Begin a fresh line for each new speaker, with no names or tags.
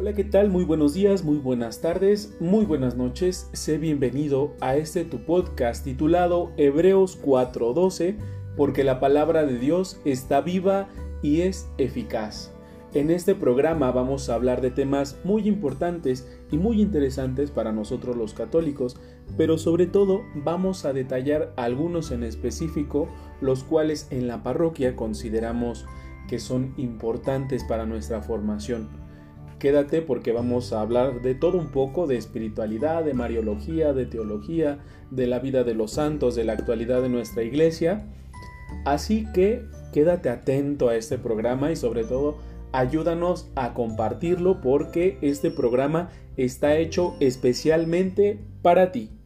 Hola, ¿qué tal? Muy buenos días, muy buenas tardes, muy buenas noches. Sé bienvenido a este tu podcast titulado Hebreos 4:12, porque la palabra de Dios está viva y es eficaz. En este programa vamos a hablar de temas muy importantes y muy interesantes para nosotros los católicos, pero sobre todo vamos a detallar algunos en específico, los cuales en la parroquia consideramos que son importantes para nuestra formación. Quédate porque vamos a hablar de todo un poco de espiritualidad, de mariología, de teología, de la vida de los santos, de la actualidad de nuestra iglesia. Así que quédate atento a este programa y sobre todo ayúdanos a compartirlo porque este programa está hecho especialmente para ti.